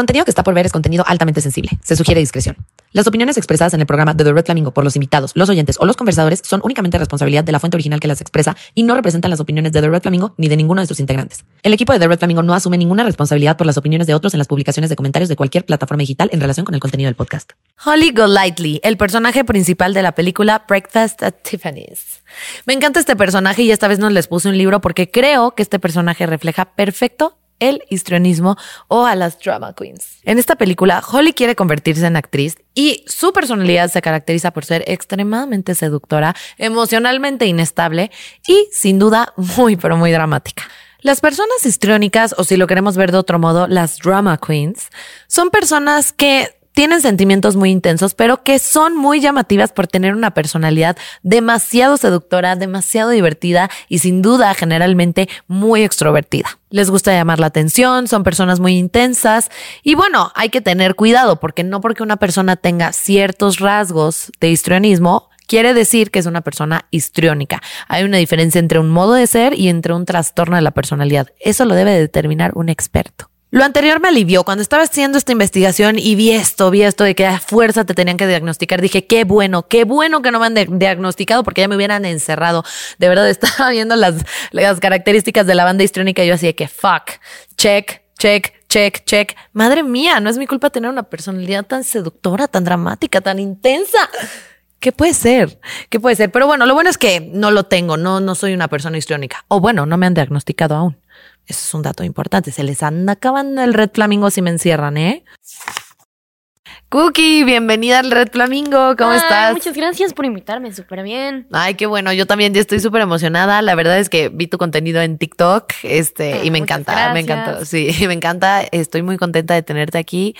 contenido que está por ver es contenido altamente sensible. Se sugiere discreción. Las opiniones expresadas en el programa de The Red Flamingo por los invitados, los oyentes o los conversadores son únicamente responsabilidad de la fuente original que las expresa y no representan las opiniones de The Red Flamingo ni de ninguno de sus integrantes. El equipo de The Red Flamingo no asume ninguna responsabilidad por las opiniones de otros en las publicaciones de comentarios de cualquier plataforma digital en relación con el contenido del podcast. Holly Golightly, el personaje principal de la película Breakfast at Tiffany's. Me encanta este personaje y esta vez nos les puse un libro porque creo que este personaje refleja perfecto el histrionismo o a las drama queens. En esta película, Holly quiere convertirse en actriz y su personalidad se caracteriza por ser extremadamente seductora, emocionalmente inestable y sin duda muy pero muy dramática. Las personas histriónicas, o si lo queremos ver de otro modo, las drama queens, son personas que tienen sentimientos muy intensos, pero que son muy llamativas por tener una personalidad demasiado seductora, demasiado divertida y sin duda generalmente muy extrovertida. Les gusta llamar la atención, son personas muy intensas y bueno, hay que tener cuidado porque no porque una persona tenga ciertos rasgos de histrionismo quiere decir que es una persona histriónica. Hay una diferencia entre un modo de ser y entre un trastorno de la personalidad. Eso lo debe determinar un experto. Lo anterior me alivió. Cuando estaba haciendo esta investigación y vi esto, vi esto de que a fuerza te tenían que diagnosticar, dije, qué bueno, qué bueno que no me han diagnosticado porque ya me hubieran encerrado. De verdad, estaba viendo las, características de la banda histriónica y yo así de que, fuck, check, check, check, check. Madre mía, no es mi culpa tener una personalidad tan seductora, tan dramática, tan intensa. ¿Qué puede ser? ¿Qué puede ser? Pero bueno, lo bueno es que no lo tengo, no, no soy una persona histriónica. O bueno, no me han diagnosticado aún. Eso es un dato importante. Se les anda acabando el Red Flamingo si me encierran, ¿eh? Cookie, bienvenida al Red Flamingo, ¿cómo estás? Muchas gracias por invitarme, súper bien. Ay, qué bueno, yo también estoy súper emocionada. La verdad es que vi tu contenido en TikTok, este, y me encanta, me encanta, sí, me encanta. Estoy muy contenta de tenerte aquí.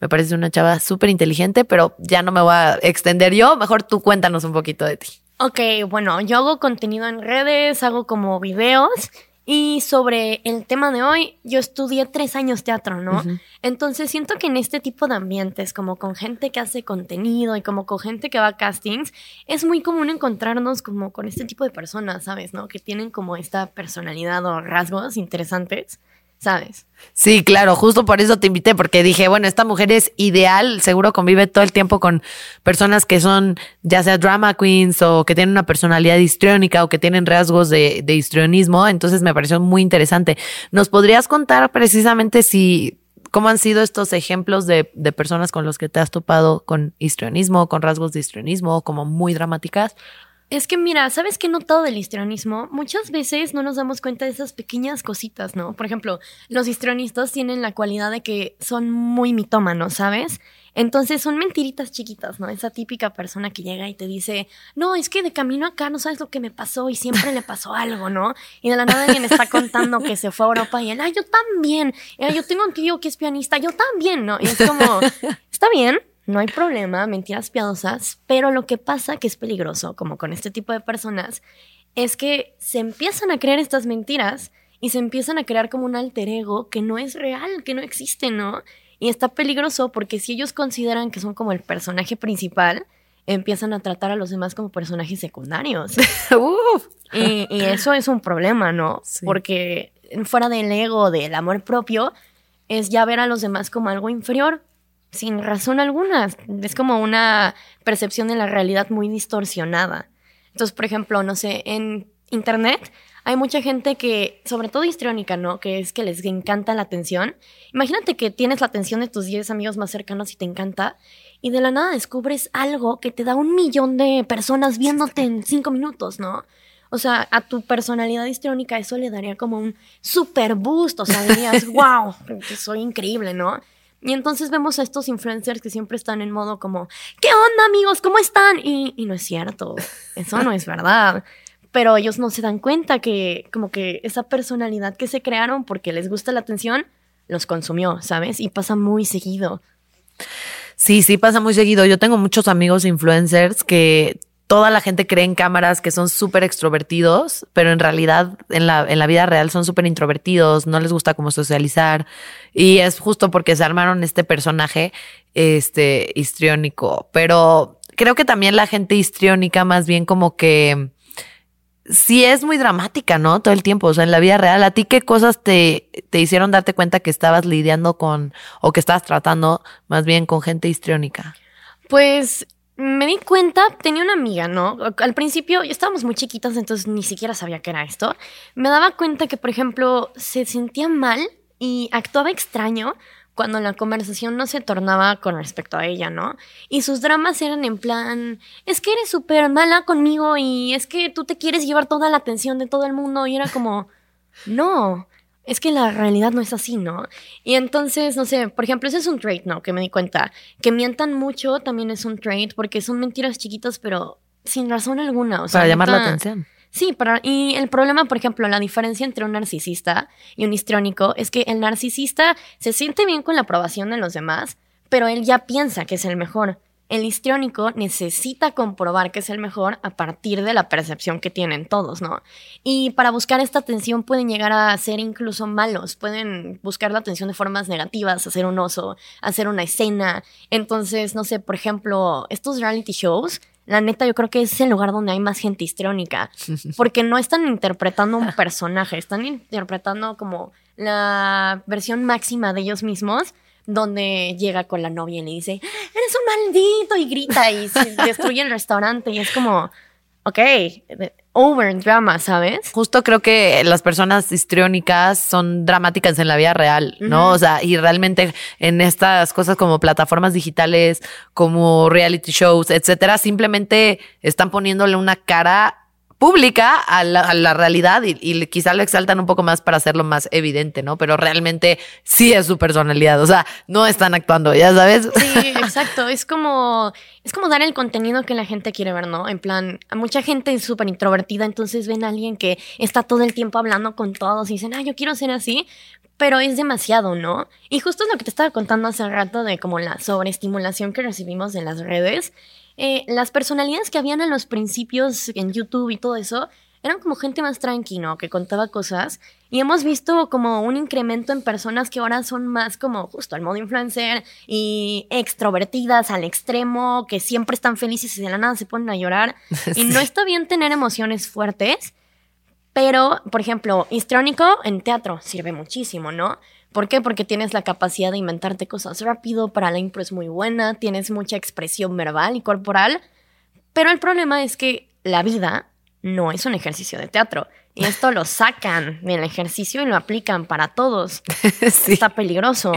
Me parece una chava súper inteligente, pero ya no me voy a extender yo. Mejor tú cuéntanos un poquito de ti. Ok, bueno, yo hago contenido en redes, hago como videos y sobre el tema de hoy, yo estudié tres años teatro, ¿no? Entonces siento que en este tipo de ambientes, como con gente que hace contenido y como con gente que va a castings, es muy común encontrarnos como con este tipo de personas, ¿sabes? ¿No? Que tienen como esta personalidad o rasgos interesantes. ¿Sabes? Sí, claro, justo por eso te invité, porque dije, bueno, esta mujer es ideal, seguro convive todo el tiempo con personas que son ya sea drama queens o que tienen una personalidad histriónica o que tienen rasgos de, de histrionismo, entonces me pareció muy interesante. ¿Nos podrías contar precisamente si cómo han sido estos ejemplos de, de personas con los que te has topado con histrionismo, con rasgos de histrionismo, como muy dramáticas? Es que mira, ¿sabes qué he notado del histrionismo? Muchas veces no nos damos cuenta de esas pequeñas cositas, ¿no? Por ejemplo, los histrionistas tienen la cualidad de que son muy mitómanos, ¿sabes? Entonces son mentiritas chiquitas, ¿no? Esa típica persona que llega y te dice, no, es que de camino acá no sabes lo que me pasó y siempre le pasó algo, ¿no? Y de la nada alguien está contando que se fue a Europa y él, ah, yo también, ah, yo tengo un tío que es pianista, yo también, ¿no? Y es como, está bien, no hay problema, mentiras piadosas, pero lo que pasa que es peligroso, como con este tipo de personas, es que se empiezan a creer estas mentiras y se empiezan a crear como un alter ego que no es real, que no existe, ¿no? Y está peligroso porque si ellos consideran que son como el personaje principal, empiezan a tratar a los demás como personajes secundarios. y, eso es un problema, ¿no? Porque fuera del ego, del amor propio, es ya ver a los demás como algo inferior sin razón alguna. Es como una percepción de la realidad muy distorsionada. Entonces, por ejemplo, no sé, en Internet hay mucha gente que, sobre todo histriónica, ¿no? Que es que les encanta la atención. Imagínate que tienes la atención de tus 10 amigos más cercanos y te encanta, y de la nada descubres algo que te da un millón de personas viéndote en 5 minutos, ¿no? O sea, a tu personalidad histriónica eso le daría como un super boost, o sea, dirías, wow, soy increíble, ¿no? Y entonces vemos a estos influencers que siempre están en modo como, ¿qué onda amigos? ¿Cómo están? Y, no es cierto, eso no es verdad. Pero ellos no se dan cuenta que como que esa personalidad que se crearon porque les gusta la atención, los consumió, ¿sabes? Y pasa muy seguido. Sí, sí, pasa muy seguido. Yo tengo muchos amigos influencers que toda la gente cree en cámaras que son súper extrovertidos, pero en realidad en la, en la vida real son súper introvertidos, no les gusta como socializar. Y es justo porque se armaron este personaje este, histriónico. Pero creo que también la gente histriónica más bien como que sí es muy dramática, ¿no? Todo el tiempo, o sea, en la vida real, ¿a ti qué cosas te, te hicieron darte cuenta que estabas lidiando con, o que estabas tratando más bien con gente histriónica? Pues me di cuenta, tenía una amiga, ¿no? Al principio estábamos muy chiquitas, entonces ni siquiera sabía qué era esto. Me daba cuenta que, por ejemplo, se sentía mal y actuaba extraño cuando la conversación no se tornaba con respecto a ella, ¿no? Y sus dramas eran en plan, es que eres súper mala conmigo y es que tú te quieres llevar toda la atención de todo el mundo y era como, no, es que la realidad no es así, ¿no? Y entonces, no sé, por ejemplo, ese es un trait, ¿no? Que me di cuenta. Que mientan mucho también es un trait porque son mentiras chiquitas, pero sin razón alguna. O sea, Para llamar la atención. Sí, para, y el problema, por ejemplo, la diferencia entre un narcisista y un histriónico es que el narcisista se siente bien con la aprobación de los demás, pero él ya piensa que es el mejor. El histriónico necesita comprobar que es el mejor a partir de la percepción que tienen todos, ¿no? Y para buscar esta atención pueden llegar a ser incluso malos, pueden buscar la atención de formas negativas, hacer un oso, hacer una escena. Entonces, no sé, por ejemplo, estos reality shows la neta, yo creo que es el lugar donde hay más gente histriónica. Porque no están interpretando un personaje, están interpretando como la versión máxima de ellos mismos, donde llega con la novia y le dice, eres un maldito, y grita y se destruye el restaurante. Y es como, ok, over drama, ¿sabes? Justo creo que las personas histriónicas son dramáticas en la vida real, ¿no? O sea, y realmente en estas cosas como plataformas digitales, como reality shows, etcétera, simplemente están poniéndole una cara pública a la, realidad y, quizá lo exaltan un poco más para hacerlo más evidente, ¿no? Pero realmente sí es su personalidad, o sea, no están actuando, ya sabes. Sí, exacto, es como, es como dar el contenido que la gente quiere ver, ¿no? En plan, mucha gente es súper introvertida, entonces ven a alguien que está todo el tiempo hablando con todos y dicen, ah, yo quiero ser así, pero es demasiado, ¿no? Y justo es lo que te estaba contando hace rato de como la sobreestimulación que recibimos en las redes eh, las personalidades que habían en los principios en YouTube y todo eso eran como gente más tranquila, que contaba cosas. Y hemos visto como un incremento en personas que ahora son más como justo al modo influencer y extrovertidas al extremo, que siempre están felices y de la nada se ponen a llorar. Y no está bien tener emociones fuertes, pero, por ejemplo, histrónico en teatro sirve muchísimo, ¿no? ¿Por qué? Porque tienes la capacidad de inventarte cosas rápido, para la impro es muy buena, tienes mucha expresión verbal y corporal, pero el problema es que la vida no es un ejercicio de teatro. Y esto lo sacan del ejercicio y lo aplican para todos. Está peligroso.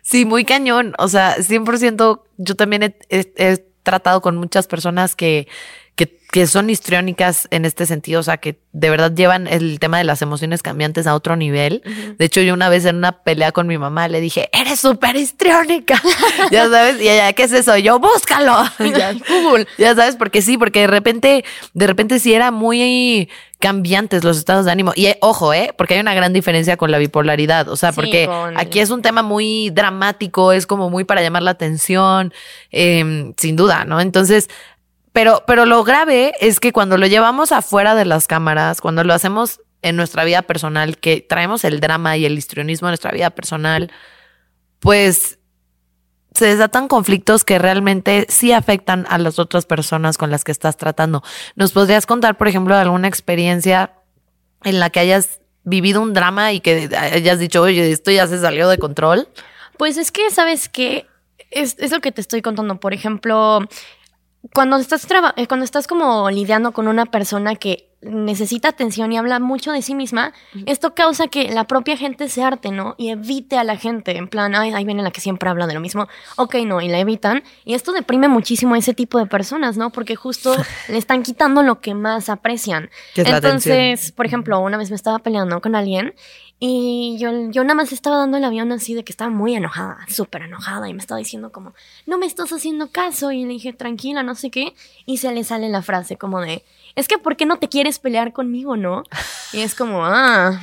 Sí, muy cañón. O sea, 100% yo también he tratado con muchas personas que que, que son histriónicas en este sentido, o sea, que de verdad llevan el tema de las emociones cambiantes a otro nivel. De hecho, yo una vez en una pelea con mi mamá le dije, eres súper histriónica. ya sabes, y ella, ¿qué es eso? yo, búscalo. ya, Google. Ya sabes, porque sí, porque de repente, de repente sí era muy cambiantes los estados de ánimo. Y eh, ojo, ¿eh? Porque hay una gran diferencia con la bipolaridad. O sea, porque aquí es un tema muy dramático, es como muy para llamar la atención, eh, sin duda, ¿no? Entonces, pero, pero lo grave es que cuando lo llevamos afuera de las cámaras, cuando lo hacemos en nuestra vida personal, que traemos el drama y el histrionismo en nuestra vida personal, pues se desatan conflictos que realmente sí afectan a las otras personas con las que estás tratando. ¿Nos podrías contar, por ejemplo, alguna experiencia en la que hayas vivido un drama y que hayas dicho, oye, esto ya se salió de control? Pues es que, ¿sabes qué? Es, es lo que te estoy contando. Por ejemplo, cuando estás, eh, cuando estás como lidiando con una persona que necesita atención y habla mucho de sí misma, esto causa que la propia gente se arte, ¿no? Y evite a la gente, en plan, ay, ahí viene la que siempre habla de lo mismo, ok, no, y la evitan. Y esto deprime muchísimo a ese tipo de personas, ¿no? Porque justo le están quitando lo que más aprecian. Entonces, por ejemplo, una vez me estaba peleando con alguien y yo, yo nada más estaba dando el avión así de que estaba muy enojada, súper enojada, y me estaba diciendo como, no me estás haciendo caso, y le dije, tranquila, no sé qué, y se le sale la frase como de, es que ¿por qué no te quieres pelear conmigo, no? Y es como, ah,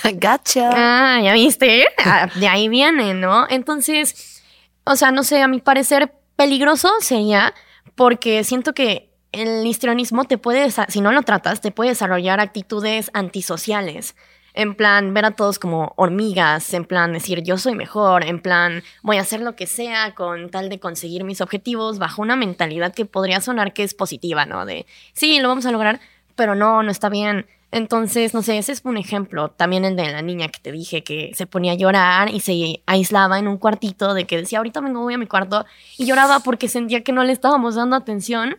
gacha. Ah, ya viste, ah, de ahí viene, ¿no? Entonces, o sea, no sé, a mi parecer peligroso sería porque siento que el histrionismo te puede, si no lo tratas, te puede desarrollar actitudes antisociales en plan ver a todos como hormigas, en plan decir yo soy mejor, en plan voy a hacer lo que sea con tal de conseguir mis objetivos bajo una mentalidad que podría sonar que es positiva, ¿no? De sí, lo vamos a lograr, pero no, no está bien. Entonces, no sé, ese es un ejemplo. También el de la niña que te dije que se ponía a llorar y se aislaba en un cuartito de que decía, ahorita vengo, voy a mi cuarto y lloraba porque sentía que no le estábamos dando atención.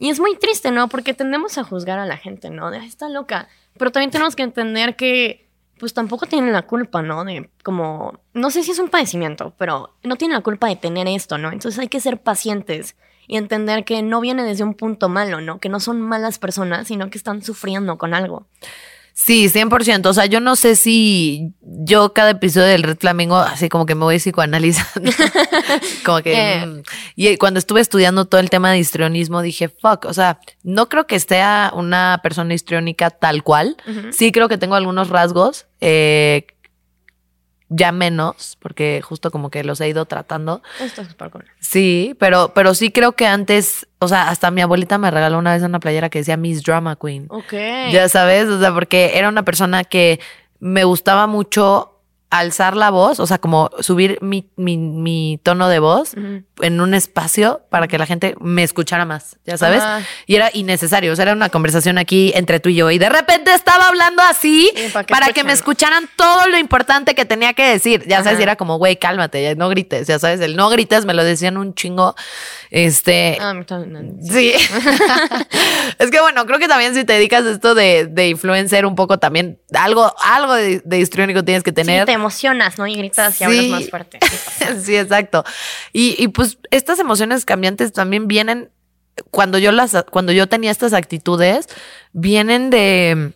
Y es muy triste, ¿no? Porque tendemos a juzgar a la gente, ¿no? De, está loca. Pero también tenemos que entender que, pues tampoco tienen la culpa, ¿no? De como, no sé si es un padecimiento, pero no tienen la culpa de tener esto, ¿no? Entonces hay que ser pacientes y entender que no viene desde un punto malo, ¿no? Que no son malas personas, sino que están sufriendo con algo. Sí, 100%. O sea, yo no sé si yo cada episodio del Red Flamingo, así como que me voy psicoanalizando. como que... Eh. Mm, y cuando estuve estudiando todo el tema de histrionismo, dije, fuck, o sea, no creo que esté una persona histriónica tal cual. Sí creo que tengo algunos rasgos. Eh, ya menos, porque justo como que los he ido tratando. Esto es súper cool. Sí, pero, pero sí creo que antes, o sea, hasta mi abuelita me regaló una vez una playera que decía Miss Drama Queen. Ok. Ya sabes, o sea, porque era una persona que me gustaba mucho alzar la voz, o sea, como subir mi, mi, mi tono de voz en un espacio para que la gente me escuchara más, ya sabes. Y era innecesario, o sea, era una conversación aquí entre tú y yo. Y de repente estaba hablando así para, que, me escucharan todo lo importante que tenía que decir, ya sabes, y era como, güey, cálmate, no grites, ya sabes, el no grites me lo decían un chingo, este... Ah, sí. es que bueno, creo que también si te dedicas a esto de, de influencer un poco también, algo, algo de, de histriónico tienes que tener emocionas, ¿no? Y gritas y hablas más fuerte. sí, exacto. Y, pues estas emociones cambiantes también vienen, cuando yo las, cuando yo tenía estas actitudes, vienen de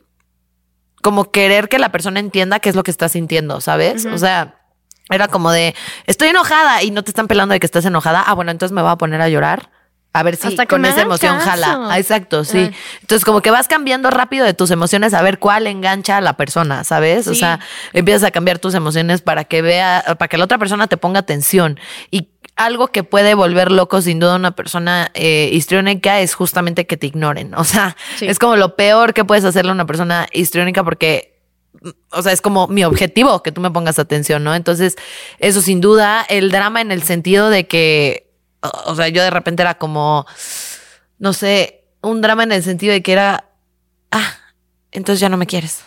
como querer que la persona entienda qué es lo que está sintiendo, ¿sabes? O sea, era como de, estoy enojada y no te están pelando de que estás enojada. Ah, bueno, entonces me voy a poner a llorar a ver si con esa emoción jala. Ah, exacto, sí. Entonces, como que vas cambiando rápido de tus emociones a ver cuál engancha a la persona, ¿sabes? O sea, empiezas a cambiar tus emociones para que vea, para que la otra persona te ponga atención. Y algo que puede volver loco sin duda una persona eh, histriónica es justamente que te ignoren. O sea, es como lo peor que puedes hacerle a una persona histriónica porque o sea, es como mi objetivo que tú me pongas atención, ¿no? Entonces, eso sin duda, el drama en el sentido de que o sea, yo de repente era como, no sé, un drama en el sentido de que era, ah, entonces ya no me quieres.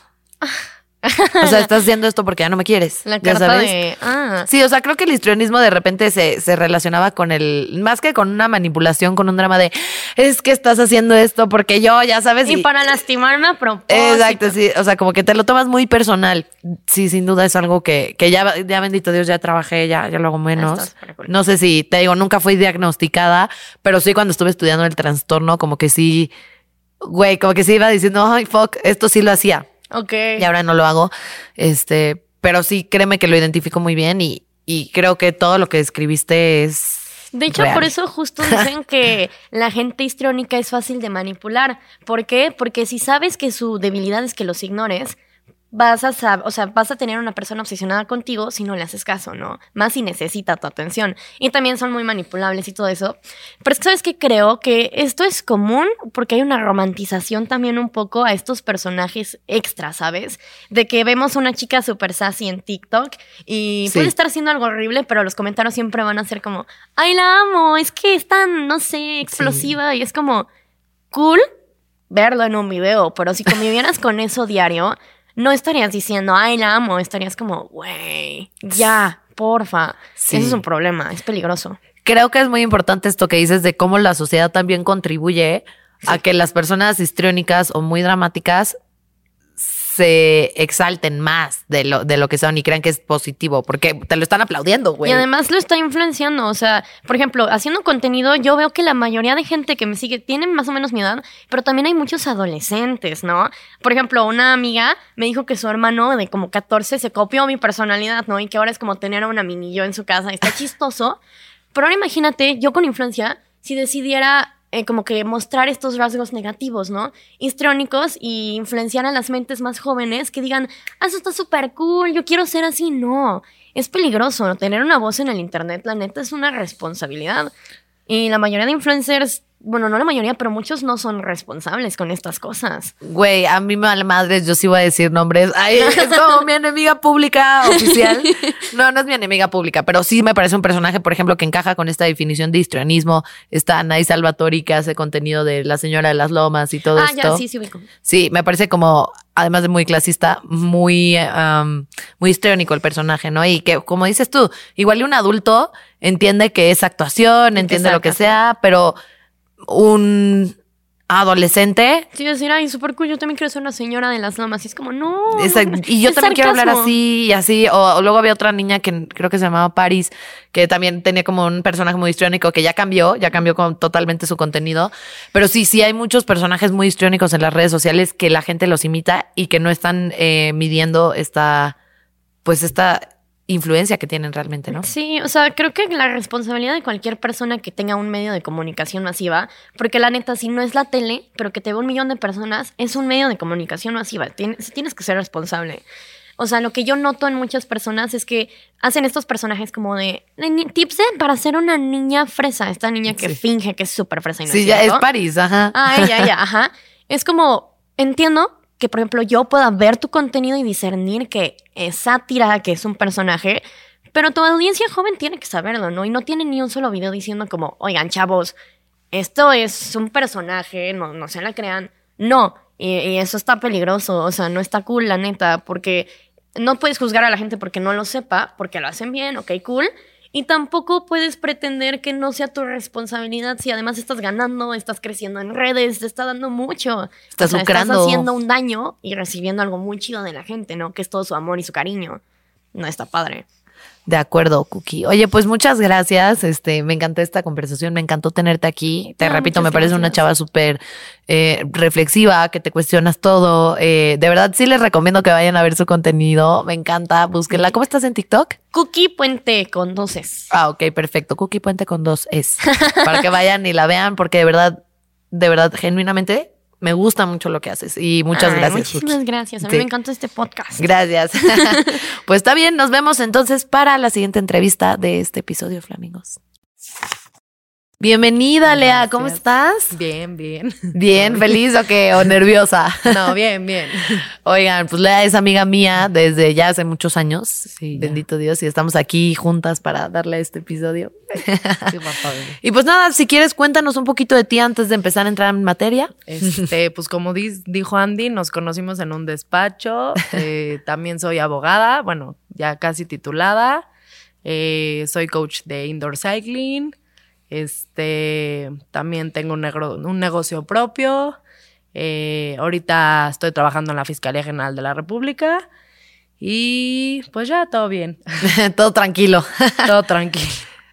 O sea, estás haciendo esto porque ya no me quieres. La carta de. Ah. Sí, o sea, creo que el histrionismo de repente se, se, relacionaba con el. Más que con una manipulación, con un drama de. Es que estás haciendo esto porque yo, ya sabes. Y, para lastimarme a propósito. Exacto, sí. O sea, como que te lo tomas muy personal. Sí, sin duda es algo que, que ya, ya bendito Dios, ya trabajé, ya, ya lo hago menos. No sé si, te digo, nunca fui diagnosticada, pero sí cuando estuve estudiando el trastorno, como que sí. Güey, como que sí iba diciendo, ay, fuck, esto sí lo hacía. Ok. Y ahora no lo hago. Este, pero sí, créeme que lo identifico muy bien y, y creo que todo lo que escribiste es. De hecho, por eso justo dicen que la gente histriónica es fácil de manipular. ¿Por qué? Porque si sabes que su debilidad es que los ignores, vas a o sea, vas a tener una persona obsesionada contigo si no le haces caso, ¿no? Más si necesita tu atención. Y también son muy manipulables y todo eso. Pero es que sabes que creo que esto es común porque hay una romantización también un poco a estos personajes extra, ¿sabes? De que vemos una chica super sassy en TikTok y puede estar haciendo algo horrible, pero los comentarios siempre van a ser como, ay, la amo, es que es tan, no sé, explosiva y es como, cool verlo en un video, pero si convivieras con eso diario, no estarías diciendo, ay, la amo, estarías como, güey, ya, porfa. Ese es un problema, es peligroso. Creo que es muy importante esto que dices de cómo la sociedad también contribuye a que las personas histriónicas o muy dramáticas se exalten más de lo, de lo que son y crean que es positivo, porque te lo están aplaudiendo, güey. Y además lo está influenciando, o sea, por ejemplo, haciendo contenido, yo veo que la mayoría de gente que me sigue tiene más o menos mi edad, pero también hay muchos adolescentes, ¿no? Por ejemplo, una amiga me dijo que su hermano de como 14 se copió mi personalidad, ¿no? Y que ahora es como tener a una mini yo en su casa, está chistoso. Pero ahora imagínate, yo con influencia, si decidiera eh, como que mostrar estos rasgos negativos, ¿no? Histriónicos y influenciar a las mentes más jóvenes que digan, ah, eso está súper cool, yo quiero ser así. No, es peligroso, Tener una voz en el Internet, la neta, es una responsabilidad. Y la mayoría de influencers bueno, no la mayoría, pero muchos no son responsables con estas cosas. Güey, a mí me vale madres, yo sí voy a decir nombres. Ay, es como mi enemiga pública oficial. No, no es mi enemiga pública, pero sí me parece un personaje, por ejemplo, que encaja con esta definición de histrionismo. Está Anaí Salvatori, que hace contenido de La Señora de las Lomas y todo ah, esto. ya, sí, sí, ubico. Sí, me parece como, además de muy clasista, muy, um, muy histriónico el personaje, ¿no? Y que, como dices tú, igual y un adulto entiende que es actuación, entiende lo que sea, pero un adolescente Sí, decir, ay, súper cool, yo también quiero ser una señora de las lomas. Y es como, no. Esa- y yo también quiero hablar así y así. O, o luego había otra niña que creo que se llamaba Paris, que también tenía como un personaje muy histriónico que ya cambió, ya cambió con, totalmente su contenido. Pero sí, sí hay muchos personajes muy histriónicos en las redes sociales que la gente los imita y que no están eh, midiendo esta, pues esta influencia que tienen realmente, ¿no? Sí, o sea, creo que la responsabilidad de cualquier persona que tenga un medio de comunicación masiva, porque la neta, si no es la tele, pero que te ve un millón de personas, es un medio de comunicación masiva. Tienes, tienes que ser responsable. O sea, lo que yo noto en muchas personas es que hacen estos personajes como de, de tips de- para ser una niña fresa, esta niña que Sí. finge que es súper fresa y no Sí, es ya es. Paris, ajá. Ah, ella, ella, ajá. Es como, entiendo que, por ejemplo, yo pueda ver tu contenido y discernir que es sátira, que es un personaje, pero tu audiencia joven tiene que saberlo, ¿no? Y no tiene ni un solo video diciendo como, oigan, chavos, esto es un personaje, no, no se la crean. No, y, y eso está peligroso, o sea, no está cool, la neta, porque no puedes juzgar a la gente porque no lo sepa, porque lo hacen bien, ok, cool. Y tampoco puedes pretender que no sea tu responsabilidad si además estás ganando, estás creciendo en redes, te está dando mucho. Estás lucrando. Estás haciendo un daño y recibiendo algo muy chido de la gente, ¿no? Que es todo su amor y su cariño. No está padre. De acuerdo, Cookie. Oye, pues muchas gracias. Este, me encantó esta conversación, me encantó tenerte aquí. Te repito, me parece una chava súper eh, reflexiva, que te cuestionas todo. Eh, de verdad, sí les recomiendo que vayan a ver su contenido. Me encanta, búsquenla. ¿Cómo estás en TikTok? Cookie Puente con doces. Ah, ok, perfecto. Cookie Puente con dos es. Para que vayan y la vean, porque de verdad, de verdad, genuinamente, me gusta mucho lo que haces. Y muchas Ay, gracias. Muchísimas gracias. A mí Sí. me encanta este podcast. Gracias. pues está bien, nos vemos entonces para la siguiente entrevista de este episodio, Flamingos. Bienvenida, Lea, ¿cómo estás? Bien, bien. Bien, feliz o qué, o nerviosa. No, bien, bien. Oigan, pues Lea es amiga mía desde ya hace muchos años. Sí, ya. Bendito Dios, y estamos aquí juntas para darle este episodio. Qué. Y pues nada, si quieres, cuéntanos un poquito de ti antes de empezar a entrar en materia. Este, pues como dijo Andy, nos conocimos en un despacho. Eh, también soy abogada, bueno, ya casi titulada. Eh, soy coach de indoor cycling. Este, también tengo un, negro- un negocio propio. Eh, ahorita estoy trabajando en la Fiscalía General de la República. Y pues ya, todo bien. Todo tranquilo. Todo tranquilo.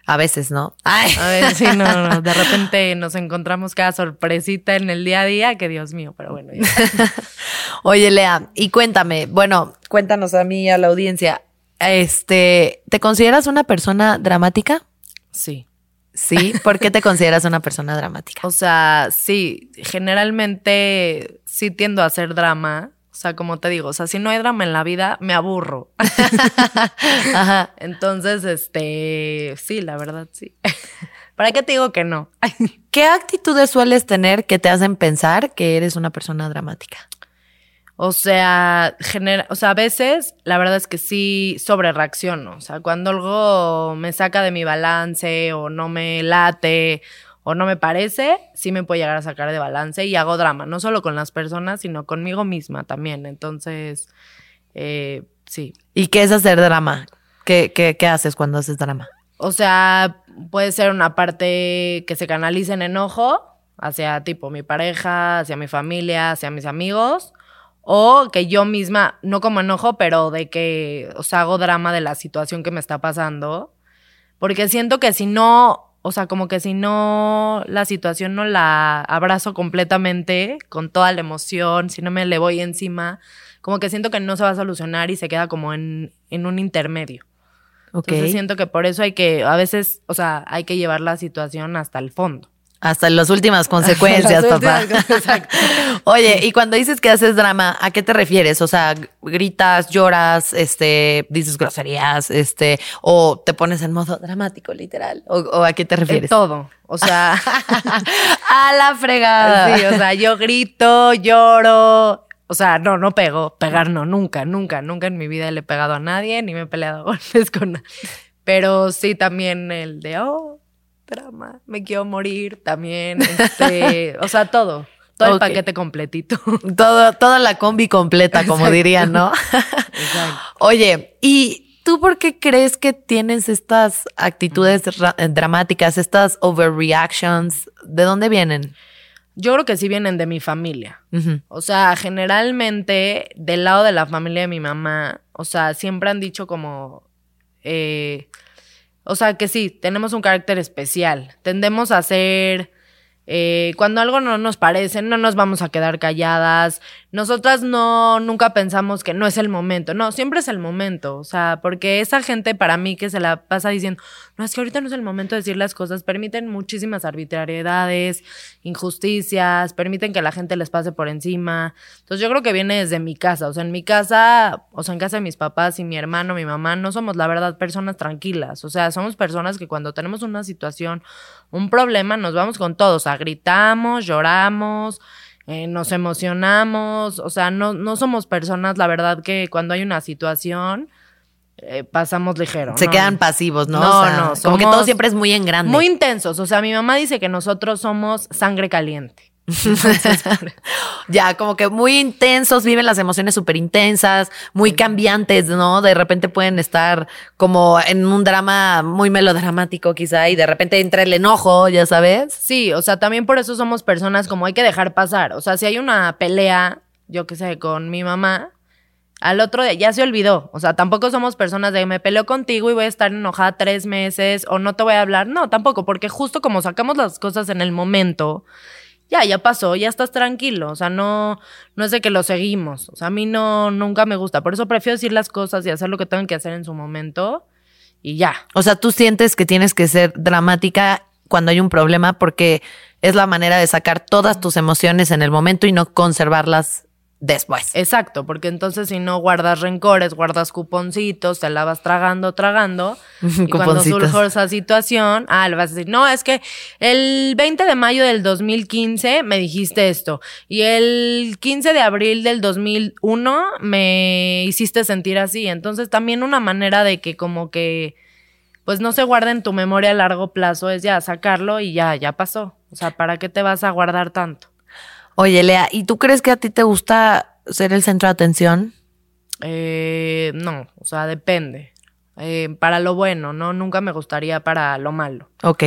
A veces, ¿no? Ay. A ver, sí, no, no, de repente nos encontramos cada sorpresita en el día a día, que Dios mío, pero bueno. Oye, Lea, y cuéntame, bueno, cuéntanos a mí y a la audiencia, este, ¿te consideras una persona dramática? Sí. Sí, ¿por qué te consideras una persona dramática? O sea, sí, generalmente sí tiendo a hacer drama. O sea, como te digo, o sea, si no hay drama en la vida, me aburro. Ajá. Entonces, este, sí, la verdad, sí. ¿Para qué te digo que no? ¿Qué actitudes sueles tener que te hacen pensar que eres una persona dramática? O sea, genera, o sea, a veces la verdad es que sí sobre reacciono. O sea, cuando algo me saca de mi balance o no me late o no me parece, sí me puede llegar a sacar de balance y hago drama, no solo con las personas, sino conmigo misma también. Entonces, eh, sí. ¿Y qué es hacer drama? ¿Qué, qué, qué haces cuando haces drama? O sea, puede ser una parte que se canalice en enojo hacia tipo mi pareja, hacia mi familia, hacia mis amigos. O que yo misma, no como enojo, pero de que, o sea, hago drama de la situación que me está pasando. Porque siento que si no, o sea, como que si no la situación no la abrazo completamente, con toda la emoción, si no me le voy encima, como que siento que no se va a solucionar y se queda como en, en un intermedio. Ok. Entonces siento que por eso hay que, a veces, o sea, hay que llevar la situación hasta el fondo. Hasta las últimas consecuencias, Las papá. últimas. Oye, y cuando dices que haces drama, ¿a qué te refieres? O sea, gritas, lloras, este, dices groserías, este, o te pones en modo dramático, literal. ¿O, o a qué te En refieres? todo. O sea, a la fregada. sí, o sea, yo grito, lloro. O sea, no, no pego. Pegar no, nunca, nunca, nunca en mi vida le he pegado a nadie, ni me he peleado golpes con nadie. Pero sí también el de, oh, drama, me quiero morir, también, este, o sea, todo. Todo el paquete completito. Todo, toda la combi completa, como dirían, ¿no? Exacto. Oye, ¿y tú por qué crees que tienes estas actitudes eh, dramáticas, estas overreactions? ¿De dónde vienen? Yo creo que sí vienen de mi familia. O sea, generalmente del lado de la familia de mi mamá, o sea, siempre han dicho como, eh, o sea, que sí, tenemos un carácter especial. Tendemos a ser, eh, cuando algo no nos parece, no nos vamos a quedar calladas. Nosotras no, nunca pensamos que no es el momento. No, siempre es el momento. O sea, porque esa gente para mí que se la pasa diciendo, no, es que ahorita no es el momento de decir las cosas, permiten muchísimas arbitrariedades, injusticias, permiten que la gente les pase por encima. Entonces yo creo que viene desde mi casa. O sea, en mi casa, o sea, en casa de mis papás y mi hermano, mi mamá, no somos la verdad personas tranquilas. O sea, somos personas que cuando tenemos una situación, un problema, nos vamos con todos. O sea, gritamos, lloramos. eh, nos emocionamos, o sea, no, no somos personas, la verdad, que cuando hay una situación eh, pasamos ligero. Se ¿no? quedan pasivos, ¿no? No, O sea, no, Como que todo siempre es muy en grande. Muy intensos, o sea, mi mamá dice que nosotros somos sangre caliente. Ya, como que muy intensos, viven las emociones súper intensas, muy cambiantes, ¿no? De repente pueden estar como en un drama muy melodramático quizá y de repente entra el enojo, ya sabes. Sí, o sea, también por eso somos personas como hay que dejar pasar. O sea, si hay una pelea, yo qué sé, con mi mamá, al otro día ya se olvidó. O sea, tampoco somos personas de me peleo contigo y voy a estar enojada tres meses o no te voy a hablar. No, tampoco, porque justo como sacamos las cosas en el momento, ya, ya pasó, ya estás tranquilo. O sea, no, no es de que lo seguimos. O sea, a mí no, nunca me gusta. Por eso prefiero decir las cosas y hacer lo que tengan que hacer en su momento y ya. O sea, tú sientes que tienes que ser dramática cuando hay un problema porque es la manera de sacar todas tus emociones en el momento y no conservarlas después. Exacto, porque entonces si no guardas rencores, guardas cuponcitos, te la vas tragando, tragando. y cuando surge esa situación, ah, le vas a decir, no, es que el 20 de mayo del 2015 me dijiste esto. Y el 15 de abril del 2001 me hiciste sentir así. Entonces también una manera de que como que, pues no se guarde en tu memoria a largo plazo es ya sacarlo y ya, ya pasó. O sea, ¿para qué te vas a guardar tanto? Oye, Lea, ¿y tú crees que a ti te gusta ser el centro de atención? Eh, no, o sea, depende. Eh, para lo bueno, ¿no? Nunca me gustaría para lo malo. Ok.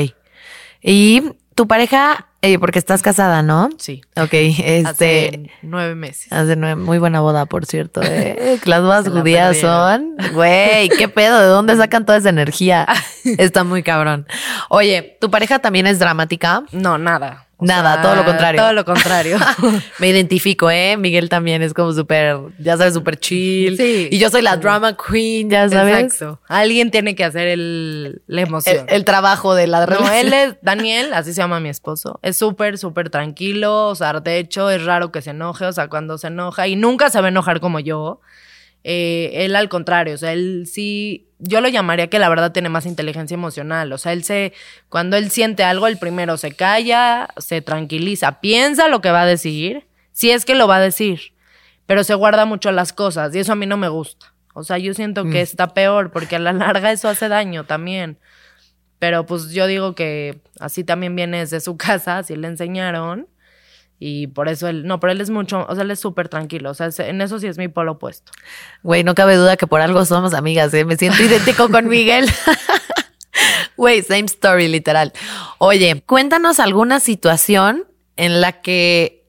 Y tu pareja, eh, porque estás casada, ¿no? Sí. Ok, este. Hace nueve meses. Hace nueve- muy buena boda, por cierto. ¿eh? Las bodas judías son. Güey, qué pedo, ¿de dónde sacan toda esa energía? Está muy cabrón. Oye, ¿tu pareja también es dramática? No, nada. O Nada, todo lo contrario. Todo lo contrario. Me identifico, ¿eh? Miguel también es como súper, ya sabes, súper chill. Sí. Y yo soy la drama queen, ya sabes. Exacto. Alguien tiene que hacer el, la emoción. el trabajo de la no, relación. él es, Daniel, así se llama mi esposo, es súper, súper tranquilo, o sea, de hecho es raro que se enoje, o sea, cuando se enoja y nunca se va a enojar como yo, eh, él al contrario, o sea, él sí, yo lo llamaría que la verdad tiene más inteligencia emocional, o sea, él se, cuando él siente algo, el primero se calla, se tranquiliza, piensa lo que va a decir, si es que lo va a decir, pero se guarda mucho las cosas y eso a mí no me gusta. O sea, yo siento que está peor porque a la larga eso hace daño también. Pero pues yo digo que así también viene desde su casa, así le enseñaron. Y por eso él, no, pero él es mucho, o sea, él es súper tranquilo. O sea, en eso sí es mi polo opuesto. Güey, no cabe duda que por algo somos amigas, ¿eh? Me siento idéntico con Miguel. Güey, same story, literal. Oye, cuéntanos alguna situación en la que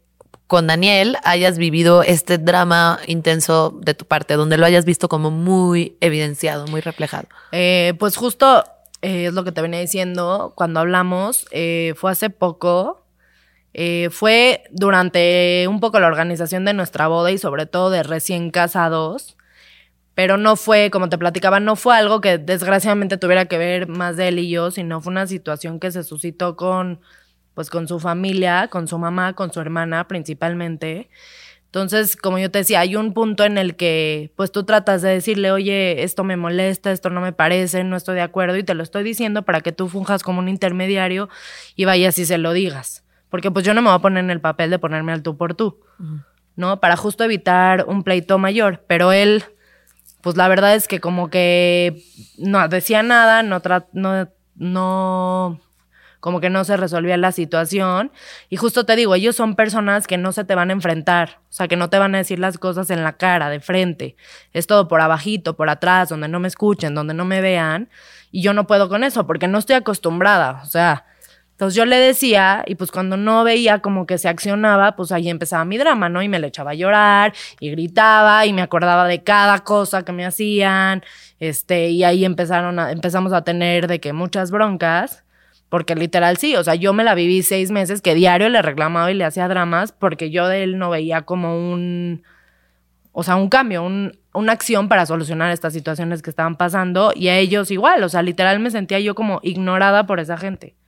con Daniel hayas vivido este drama intenso de tu parte, donde lo hayas visto como muy evidenciado, muy reflejado. Eh, pues justo eh, es lo que te venía diciendo cuando hablamos. eh, fue hace poco. Eh, fue durante un poco la organización de nuestra boda y sobre todo de recién casados. Pero no fue, como te platicaba, no fue algo que desgraciadamente tuviera que ver más de él y yo, sino fue una situación que se suscitó con, pues con su familia, con su mamá, con su hermana principalmente. Entonces, como yo te decía, hay un punto en el que pues tú tratas de decirle, oye, esto me molesta, esto no me parece, no estoy de acuerdo y te lo estoy diciendo para que tú funjas como un intermediario y vayas y se lo digas. Porque pues yo no me voy a poner en el papel de ponerme al tú por tú, ¿no? Para justo evitar un pleito mayor. Pero él, pues la verdad es que como que no decía nada, no, no, no como que no se resolvía la situación. Y justo te digo, ellos son personas que no se te van a enfrentar, o sea, que no te van a decir las cosas en la cara, de frente. Es todo por abajito, por atrás, donde no me escuchen, donde no me vean. Y yo no puedo con eso porque no estoy acostumbrada, o sea. Entonces yo le decía, y pues cuando no veía como que se accionaba, pues ahí empezaba mi drama, ¿no? Y me le echaba a llorar, y gritaba, y me acordaba de cada cosa que me hacían, este, y ahí empezaron a, empezamos a tener de que muchas broncas. Porque literal sí, o sea, yo me la viví seis meses que diario le reclamaba y le hacía dramas porque yo de él no veía como un, o sea, un cambio, un, una acción para solucionar estas situaciones que estaban pasando y a ellos igual, o sea, literal me sentía yo como ignorada por esa gente.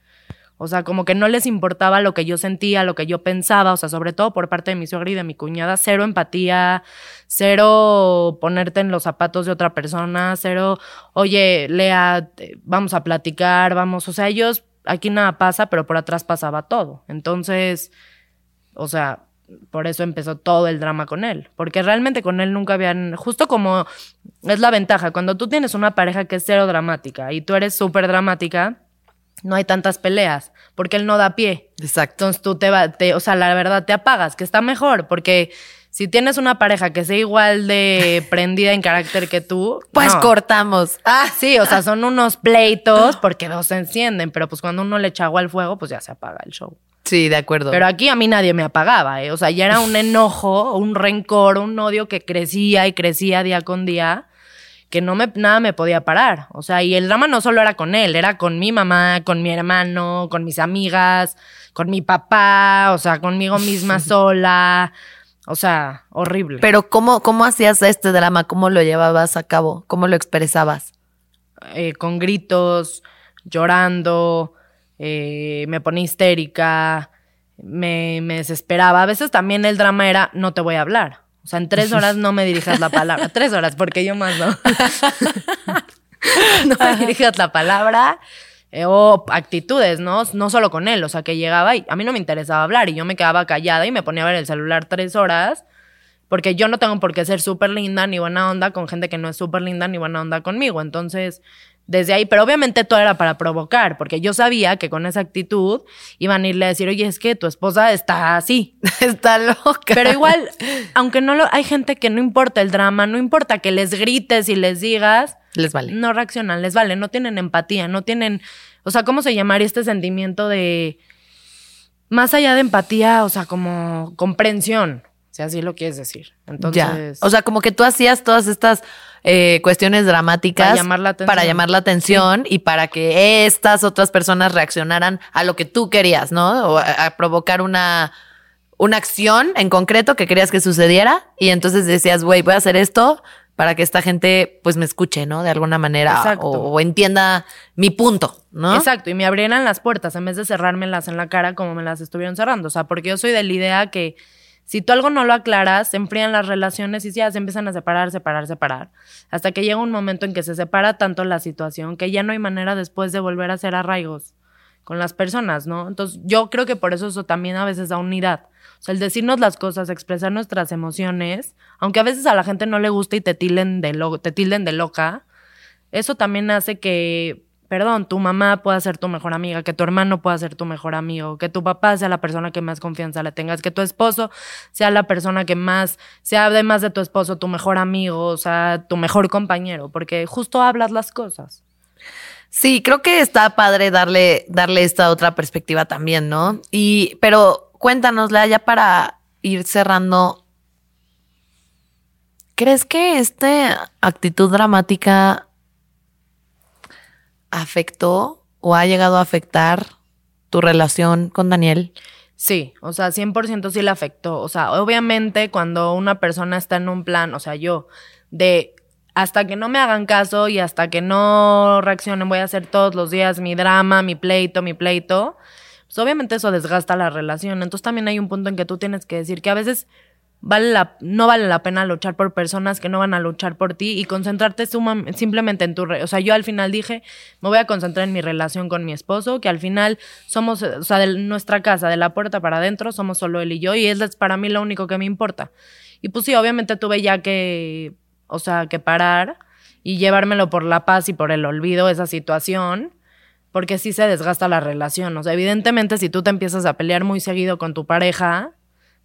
O sea, como que no les importaba lo que yo sentía, lo que yo pensaba, o sea, sobre todo por parte de mi suegra y de mi cuñada, cero empatía, cero ponerte en los zapatos de otra persona, cero, oye, Lea, vamos a platicar, vamos, o sea, ellos aquí nada pasa, pero por atrás pasaba todo. Entonces, o sea, por eso empezó todo el drama con él, porque realmente con él nunca habían, justo como es la ventaja, cuando tú tienes una pareja que es cero dramática y tú eres súper dramática, no hay tantas peleas, porque él no da pie. Exacto. Entonces tú te vas, o sea, la verdad te apagas, que está mejor, porque si tienes una pareja que sea igual de prendida en carácter que tú, pues cortamos. Ah, sí, o sea, son unos pleitos porque dos se encienden, pero pues cuando uno le echa agua al fuego, pues ya se apaga el show. Sí, de acuerdo. Pero aquí a mí nadie me apagaba, ¿eh? O sea, ya era un enojo, un rencor, un odio que crecía y crecía día con día, que no me, nada me podía parar. O sea, y el drama no solo era con él, era con mi mamá, con mi hermano, con mis amigas, con mi papá, o sea, conmigo misma sola. O sea, horrible. Pero ¿cómo, cómo hacías este drama? ¿Cómo lo llevabas a cabo? ¿Cómo lo expresabas? Eh, con gritos, llorando, eh, me ponía histérica, me, me, desesperaba. A veces también el drama era, no te voy a hablar. O sea, en tres horas no me dirijas la palabra. tres horas, porque yo más no. no me dirijas la palabra. Eh, o actitudes, ¿no? No solo con él, o sea, que llegaba y a mí no me interesaba hablar y yo me quedaba callada y me ponía a ver el celular tres horas, porque yo no tengo por qué ser súper linda ni buena onda con gente que no es súper linda ni buena onda conmigo. Entonces, desde ahí, pero obviamente todo era para provocar, porque yo sabía que con esa actitud iban a irle a decir, oye, es que tu esposa está así. está loca. Pero igual, aunque no lo, hay gente que no importa el drama, no importa que les grites y les digas, les vale. No reaccionan, les vale, no tienen empatía, no tienen, o sea, ¿cómo se llamaría este sentimiento de, más allá de empatía, o sea, como comprensión, si así lo quieres decir. Entonces, o sea, como que tú hacías todas estas eh, cuestiones dramáticas para llamar la atención, para llamar la atención y para que estas otras personas reaccionaran a lo que tú querías, ¿no? O a provocar una una acción en concreto que querías que sucediera y entonces decías, güey, voy a hacer esto para que esta gente pues me escuche, ¿no? De alguna manera o, entienda mi punto, ¿no? Exacto, y me abrieran las puertas en vez de cerrármelas en la cara como me las estuvieron cerrando, o sea, porque yo soy de la idea que si tú algo no lo aclaras, se enfrían las relaciones y ya se empiezan a separar, separar, separar, hasta que llega un momento en que se separa tanto la situación que ya no hay manera después de volver a hacer arraigos con las personas, ¿no? Entonces, yo creo que por eso eso también a veces da unidad. O sea, el decirnos las cosas, expresar nuestras emociones, aunque a veces a la gente no le guste y te tilden de, lo, te tilden de loca, eso también hace que, perdón, tu mamá pueda ser tu mejor amiga, que tu hermano pueda ser tu mejor amigo, que tu papá sea la persona que más confianza le tengas, que tu esposo sea la persona que más, sea además de tu esposo tu mejor amigo, o sea, tu mejor compañero, porque justo hablas las cosas. Sí, creo que está padre darle, darle esta otra perspectiva también, ¿no? Y, pero cuéntanosla ya para ir cerrando. ¿Crees que esta actitud dramática afectó o ha llegado a afectar tu relación con Daniel? Sí, o sea, 100% sí le afectó. O sea, obviamente cuando una persona está en un plan, o sea, yo, de hasta que no me hagan caso y hasta que no reaccionen, voy a hacer todos los días mi drama, mi pleito, mi pleito pues obviamente eso desgasta la relación. Entonces también hay un punto en que tú tienes que decir que a veces no vale la pena luchar por personas que no van a luchar por ti y concentrarte simplemente en tu... o sea, yo al final dije, me voy a concentrar en mi relación con mi esposo, que al final somos, o sea, de nuestra casa, de la puerta para adentro, somos solo él y yo, y es para mí lo único que me importa. Y pues sí, obviamente tuve ya que, o sea, que parar y llevármelo por la paz y por el olvido esa situación, porque sí se desgasta la relación. O sea, evidentemente si tú te empiezas a pelear muy seguido con tu pareja,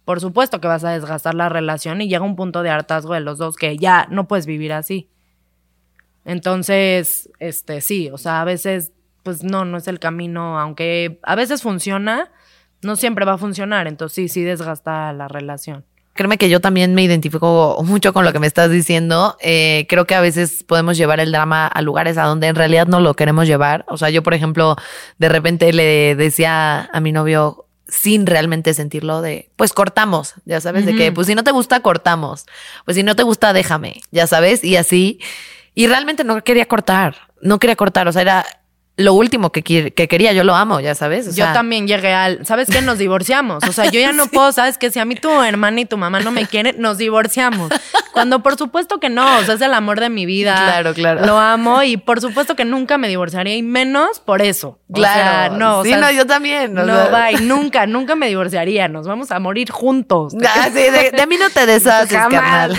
por supuesto que vas a desgastar la relación y llega un punto de hartazgo de los dos que ya no puedes vivir así. Entonces, este, sí, o sea, a veces, pues no, no es el camino, aunque a veces funciona, no siempre va a funcionar, entonces sí, sí desgasta la relación. Créeme que yo también me identifico mucho con lo que me estás diciendo. Eh, creo que a veces podemos llevar el drama a lugares a donde en realidad no lo queremos llevar. O sea, yo, por ejemplo, de repente le decía a mi novio, sin realmente sentirlo de, pues cortamos, ya sabes, de que, pues si no te gusta, cortamos, pues si no te gusta, déjame, ya sabes, y así. Y realmente no quería cortar, no quería cortar, o sea, era, lo último que, que, quería, yo lo amo, ya sabes. yo también llegué al, ¿sabes qué? Nos divorciamos. O sea, yo ya no puedo, ¿sabes que Si a mí tu hermana y tu mamá no me quieren, nos divorciamos. Cuando por supuesto que no, o sea, es el amor de mi vida. Claro, claro. Lo amo y por supuesto que nunca me divorciaría y menos por eso. Claro. no, sí, no, yo también. No, bye, nunca, nunca me divorciaría. Nos vamos a morir juntos. Ah, sí, de, mí no te deshaces, carnal.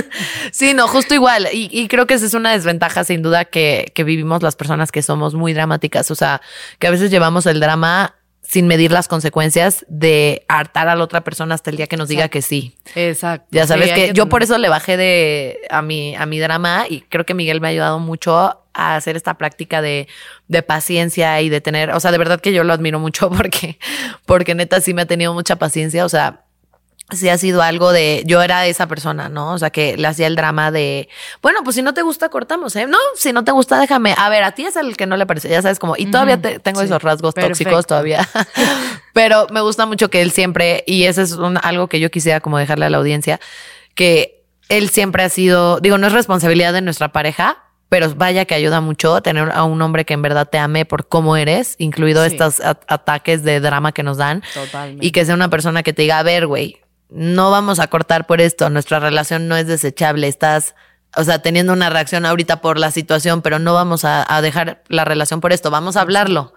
sí, no, justo igual. Y, y, creo que esa es una desventaja, sin duda, que, que vivimos las personas que somos muy dramáticas. O sea, que a veces llevamos el drama sin medir las consecuencias de hartar a la otra persona hasta el día que nos diga que sí. Exacto. Ya sabes que, yo por eso le bajé de a mi, a mi drama y creo que Miguel me ha ayudado mucho a hacer esta práctica de, de paciencia y de tener, o sea, de verdad que yo lo admiro mucho porque, porque neta sí me ha tenido mucha paciencia, o sea, sí ha sido algo de, yo era esa persona, ¿no? O sea, que le hacía el drama de, bueno, pues si no te gusta, cortamos, ¿eh? No, si no te gusta, déjame. A ver, a ti es el que no le parece, ya sabes, como, y todavía tengo esos rasgos tóxicos todavía, pero me gusta mucho que él siempre, y eso es un, algo que yo quisiera como dejarle a la audiencia, que él siempre ha sido, digo, no es responsabilidad de nuestra pareja, pero vaya que ayuda mucho tener a un hombre que en verdad te ame por cómo eres, incluido estos ataques de drama que nos dan. Totalmente. Y que sea una persona que te diga, a ver, güey, no vamos a cortar por esto, nuestra relación no es desechable, estás, o sea, teniendo una reacción ahorita por la situación, pero no vamos a, a dejar la relación por esto, vamos a hablarlo.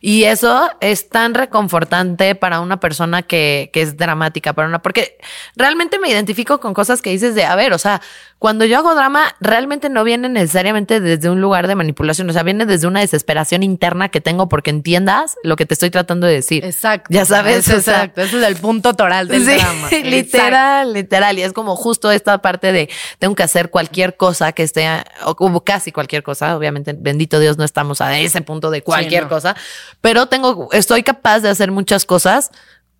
Y eso es tan reconfortante para una persona que, que es dramática, para una, porque realmente me identifico con cosas que dices de, a ver, o sea, cuando yo hago drama, realmente no viene necesariamente desde un lugar de manipulación, o sea, viene desde una desesperación interna que tengo porque entiendas lo que te estoy tratando de decir. Exacto. Ya sabes. exacto. Ese es el punto toral del drama. Literal, literal. Y es como justo esta parte de tengo que hacer cualquier cosa que esté, o casi cualquier cosa. Obviamente, bendito Dios, no estamos a ese punto de cualquier cosa pero tengo, estoy capaz de hacer muchas cosas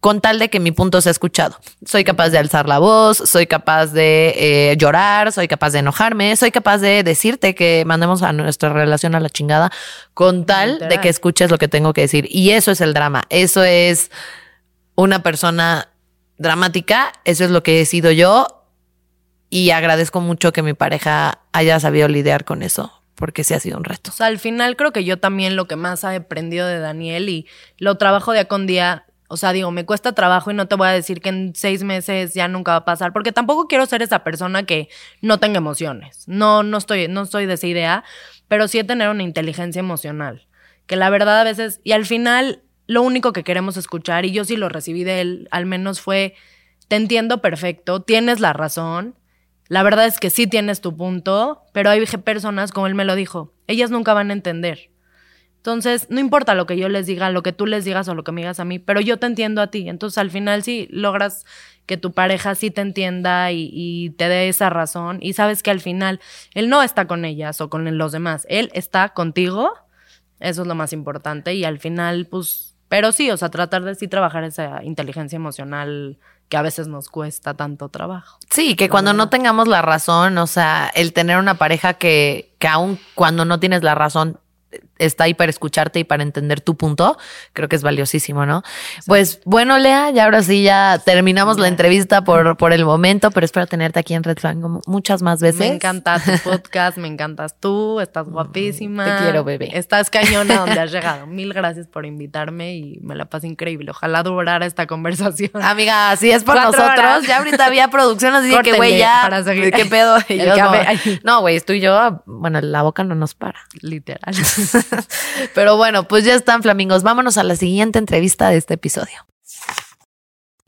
con tal de que mi punto sea escuchado. Soy capaz de alzar la voz, soy capaz de eh, llorar, soy capaz de enojarme, soy capaz de decirte que mandemos a nuestra relación a la chingada con tal de que escuches lo que tengo que decir. Y eso es el drama, eso es una persona dramática, eso es lo que he sido yo y agradezco mucho que mi pareja haya sabido lidiar con eso porque sí ha sido un reto. O sea, al final creo que yo también lo que más he aprendido de Daniel y lo trabajo día con día, o sea, digo, me cuesta trabajo y no te voy a decir que en seis meses ya nunca va a pasar, porque tampoco quiero ser esa persona que no tenga emociones. No, no estoy, no estoy de esa idea, pero sí tener una inteligencia emocional. Que la verdad a veces, y al final, lo único que queremos escuchar, y yo sí lo recibí de él, al menos fue, te entiendo perfecto, tienes la razón, la verdad es que sí tienes tu punto, pero hay personas, como él me lo dijo, ellas nunca van a entender. Entonces, no importa lo que yo les diga, lo que tú les digas o lo que me digas a mí, pero yo te entiendo a ti. Entonces, al final sí logras que tu pareja sí te entienda y, te dé esa razón. Y sabes que al final él no está con ellas o con los demás, él está contigo. Eso es lo más importante. Y al final, pues, pero sí, o sea, tratar de sí trabajar esa inteligencia emocional que a veces nos cuesta tanto trabajo. Sí, que cuando no tengamos la razón, o sea, el tener una pareja que, que aún cuando no tienes la razón, está ahí para escucharte y para entender tu punto, creo que es valiosísimo, ¿no? Pues bueno, Lea, ya ahora sí ya terminamos la entrevista por, por el momento, pero espero tenerte aquí en Red Flag muchas más veces. Me encanta tu podcast, me encantas tú, estás guapísima. Te quiero, bebé. Estás cañona donde has llegado. Mil gracias por invitarme y me la pasé increíble. Ojalá durara esta conversación. Amiga, así es por nosotros. Ya ahorita había producción, así que güey, ya. Para seguir. ¿Qué pedo? no, güey, estoy yo, bueno, la boca no nos para. Literal. Pero bueno, pues ya están flamingos. Vámonos a la siguiente entrevista de este episodio.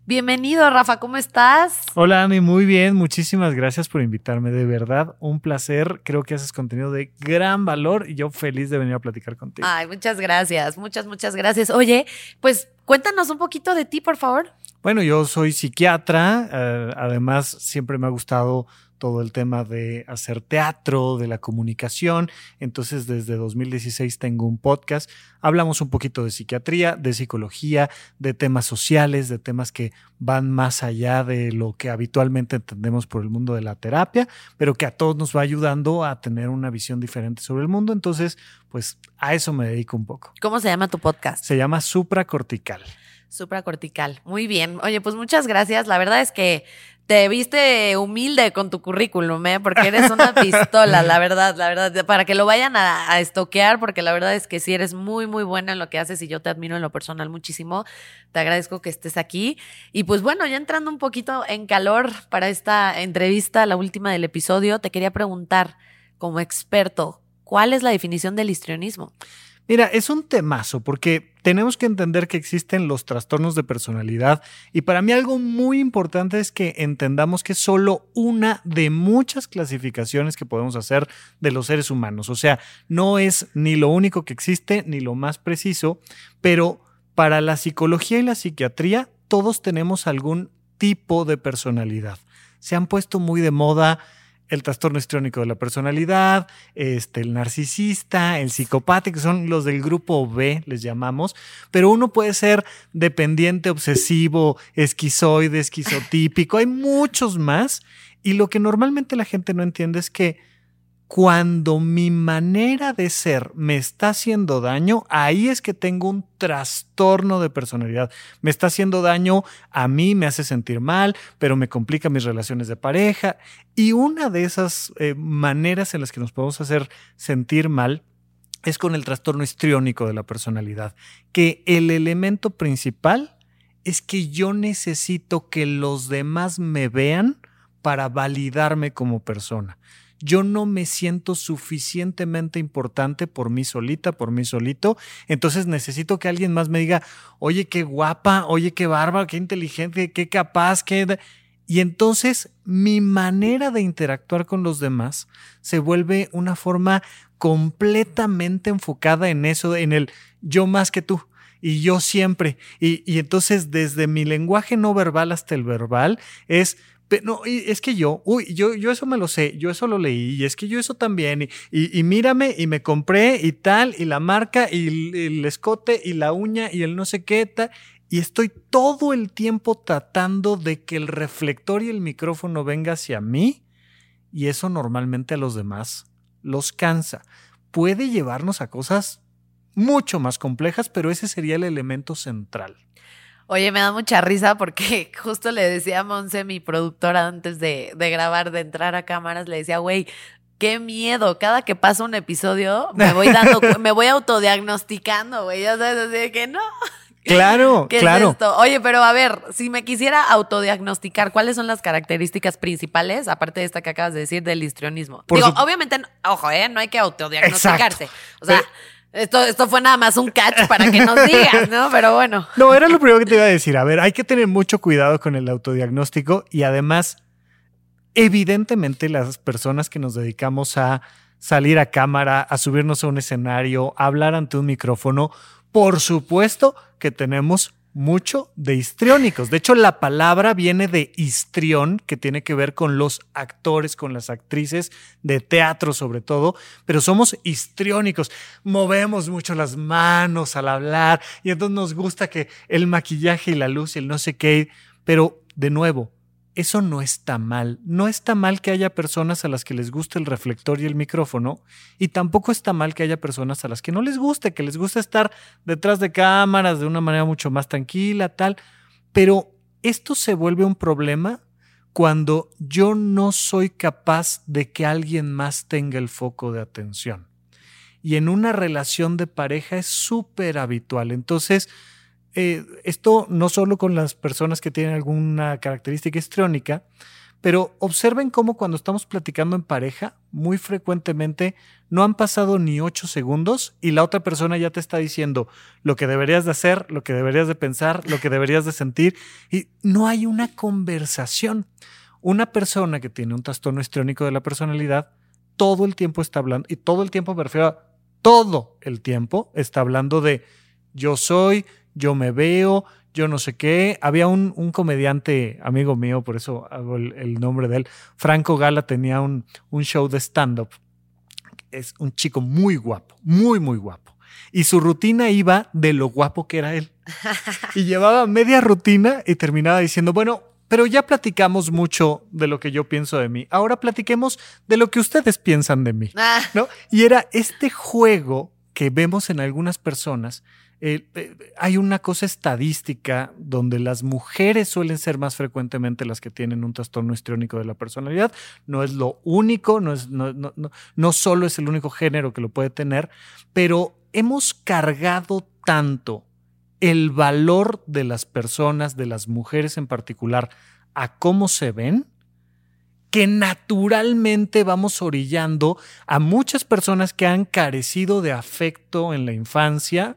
Bienvenido, Rafa, ¿cómo estás? Hola, Ani, muy bien. Muchísimas gracias por invitarme. De verdad, un placer. Creo que haces contenido de gran valor y yo feliz de venir a platicar contigo. Ay, muchas gracias. Muchas, muchas gracias. Oye, pues cuéntanos un poquito de ti, por favor. Bueno, yo soy psiquiatra. Eh, además, siempre me ha gustado todo el tema de hacer teatro, de la comunicación. Entonces, desde 2016 tengo un podcast. Hablamos un poquito de psiquiatría, de psicología, de temas sociales, de temas que van más allá de lo que habitualmente entendemos por el mundo de la terapia, pero que a todos nos va ayudando a tener una visión diferente sobre el mundo. Entonces, pues a eso me dedico un poco. ¿Cómo se llama tu podcast? Se llama Supracortical. Supracortical. Muy bien. Oye, pues muchas gracias. La verdad es que te viste humilde con tu currículum, ¿eh? Porque eres una pistola, la verdad, la verdad, para que lo vayan a, estoquear, porque la verdad es que sí eres muy, muy buena en lo que haces y yo te admiro en lo personal muchísimo. Te agradezco que estés aquí. Y pues bueno, ya entrando un poquito en calor para esta entrevista, la última del episodio, te quería preguntar, como experto, ¿cuál es la definición del histrionismo? Mira, es un temazo porque tenemos que entender que existen los trastornos de personalidad y para mí algo muy importante es que entendamos que es solo una de muchas clasificaciones que podemos hacer de los seres humanos. O sea, no es ni lo único que existe ni lo más preciso, pero para la psicología y la psiquiatría todos tenemos algún tipo de personalidad. Se han puesto muy de moda el trastorno histriónico de la personalidad, este, el narcisista, el psicopático, son los del grupo B, les llamamos, pero uno puede ser dependiente, obsesivo, esquizoide, esquizotípico, hay muchos más, y lo que normalmente la gente no entiende es que cuando mi manera de ser me está haciendo daño, ahí es que tengo un trastorno de personalidad. Me está haciendo daño a mí, me hace sentir mal, pero me complica mis relaciones de pareja. Y una de esas eh, maneras en las que nos podemos hacer sentir mal es con el trastorno histriónico de la personalidad, que el elemento principal es que yo necesito que los demás me vean para validarme como persona yo no me siento suficientemente importante por mí solita, por mí solito, entonces necesito que alguien más me diga, oye, qué guapa, oye, qué bárbara, qué inteligente, qué capaz, qué... Y entonces mi manera de interactuar con los demás se vuelve una forma completamente enfocada en eso, en el yo más que tú y yo siempre. Y, y, entonces desde mi lenguaje no verbal hasta el verbal es no, es que yo, uy, yo, yo eso me lo sé, yo eso lo leí, y es que yo eso también, y, y, mírame, y me compré, y tal, y la marca, y el, escote, y la uña, y el no sé qué, tal, y estoy todo el tiempo tratando de que el reflector y el micrófono venga hacia mí, y eso normalmente a los demás los cansa. Puede llevarnos a cosas mucho más complejas, pero ese sería el elemento central. Oye, me da mucha risa porque justo le decía a Monse, mi productora, antes de, grabar, de entrar a cámaras, le decía, güey, qué miedo. Cada que pasa un episodio, me voy dando, me voy autodiagnosticando, güey. Ya sabes, así de que no. Claro, claro. Oye, pero a ver, si me quisiera autodiagnosticar, ¿cuáles son las características principales, aparte de esta que acabas de decir, del histrionismo? Digo, obviamente, ojo, ¿eh? No hay que autodiagnosticarse. O sea, esto, esto fue nada más un catch para que nos digas, ¿no? Pero bueno. No, era lo primero que te iba a decir. A ver, hay que tener mucho cuidado con el autodiagnóstico y además, evidentemente, las personas que nos dedicamos a salir a cámara, a subirnos a un escenario, a hablar ante un micrófono, por supuesto que tenemos mucho de histriónicos. De hecho, la palabra viene de histrión, que tiene que ver con los actores, con las actrices de teatro sobre todo, pero somos histriónicos. Movemos mucho las manos al hablar y entonces nos gusta que el maquillaje y la luz y el no sé qué, pero de nuevo, eso no está mal. No está mal que haya personas a las que les guste el reflector y el micrófono y tampoco está mal que haya personas a las que no les guste, que les guste estar detrás de cámaras de una manera mucho más tranquila, tal. Pero esto se vuelve un problema cuando yo no soy capaz de que alguien más tenga el foco de atención. Y en una relación de pareja es súper habitual. Entonces, eh, esto no solo con las personas que tienen alguna característica histriónica, pero observen cómo cuando estamos platicando en pareja, muy frecuentemente no han pasado ni ocho segundos y la otra persona ya te está diciendo lo que deberías de hacer, lo que deberías de pensar, lo que deberías de sentir y no hay una conversación. Una persona que tiene un trastorno histriónico de la personalidad todo el tiempo está hablando, y todo el tiempo me todo el tiempo está hablando de yo soy, yo me veo, yo no sé qué. Había un, comediante amigo mío, por eso hago el, nombre de él, Franco Gala, tenía un, un show de stand-up. Es un chico muy guapo, muy, muy guapo. Y su rutina iba de lo guapo que era él. Y llevaba media rutina y terminaba diciendo, bueno, pero ya platicamos mucho de lo que yo pienso de mí. Ahora platiquemos de lo que ustedes piensan de mí. Ah. ¿no? Y era este juego que vemos en algunas personas eh, eh, hay una cosa estadística donde las mujeres suelen ser más frecuentemente las que tienen un trastorno histriónico de la personalidad. No es lo único, no, es, no, no, no solo es el único género que lo puede tener, pero hemos cargado tanto el valor de las personas, de las mujeres en particular, a cómo se ven, que naturalmente vamos orillando a muchas personas que han carecido de afecto en la infancia,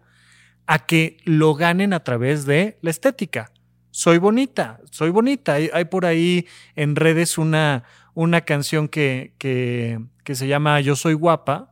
a que lo ganen a través de la estética. Soy bonita, soy bonita. Hay, por ahí en redes una, una canción que, que, se llama Yo soy guapa.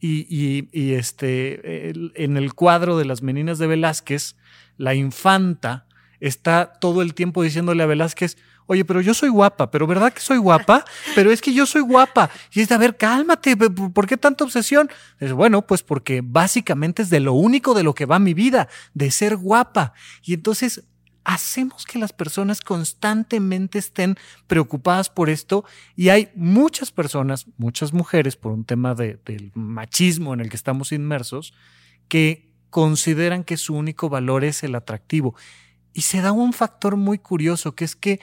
Y, y, este, en el cuadro de las meninas de Velázquez, la infanta está todo el tiempo diciéndole a Velázquez, Oye, pero yo soy guapa, pero ¿verdad que soy guapa? Pero es que yo soy guapa. Y es de, a ver, cálmate, ¿por qué tanta obsesión? Es bueno, pues porque básicamente es de lo único de lo que va mi vida, de ser guapa. Y entonces hacemos que las personas constantemente estén preocupadas por esto y hay muchas personas, muchas mujeres, por un tema de, del machismo en el que estamos inmersos, que consideran que su único valor es el atractivo. Y se da un factor muy curioso, que es que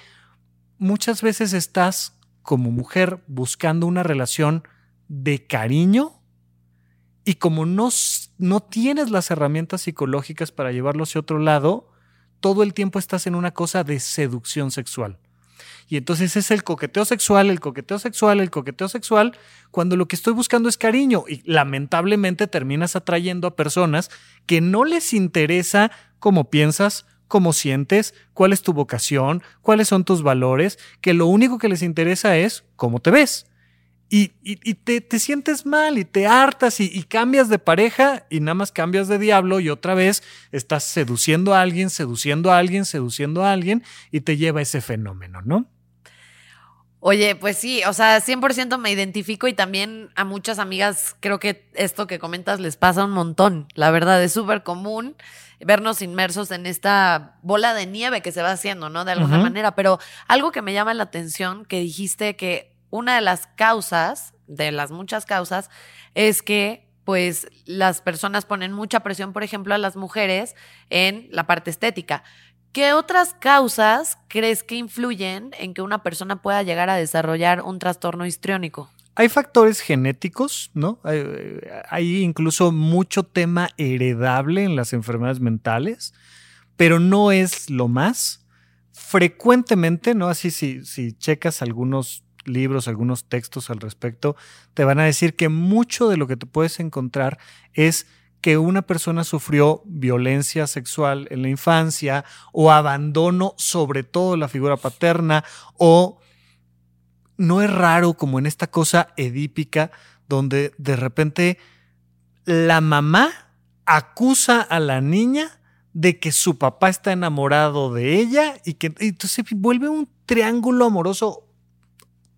muchas veces estás como mujer buscando una relación de cariño y como no, no tienes las herramientas psicológicas para llevarlo hacia otro lado, todo el tiempo estás en una cosa de seducción sexual. Y entonces es el coqueteo sexual, el coqueteo sexual, el coqueteo sexual, cuando lo que estoy buscando es cariño. Y lamentablemente terminas atrayendo a personas que no les interesa cómo piensas, cómo sientes, cuál es tu vocación, cuáles son tus valores, que lo único que les interesa es cómo te ves. Y, te, sientes mal y te hartas y, cambias de pareja y nada más cambias de diablo y otra vez estás seduciendo a alguien, seduciendo a alguien, seduciendo a alguien y te lleva ese fenómeno, ¿no? Oye, pues sí, o sea, 100% me identifico y también a muchas amigas creo que esto que comentas les pasa un montón. La verdad es súper común vernos inmersos en esta bola de nieve que se va haciendo, ¿no? De alguna manera. Pero algo que me llama la atención, que dijiste que una de las causas, de las muchas causas, es que pues las personas ponen mucha presión, por ejemplo, a las mujeres en la parte estética. ¿Qué otras causas crees que influyen en que una persona pueda llegar a desarrollar un trastorno histriónico? Hay factores genéticos, ¿no? Hay, incluso mucho tema heredable en las enfermedades mentales, pero no es lo más. Frecuentemente, ¿no? Así si, si checas algunos libros, algunos textos al respecto, te van a decir que mucho de lo que te puedes encontrar es que una persona sufrió violencia sexual en la infancia o abandono, sobre todo la figura paterna, o no es raro como en esta cosa edípica donde de repente la mamá acusa a la niña de que su papá está enamorado de ella y que entonces vuelve un triángulo amoroso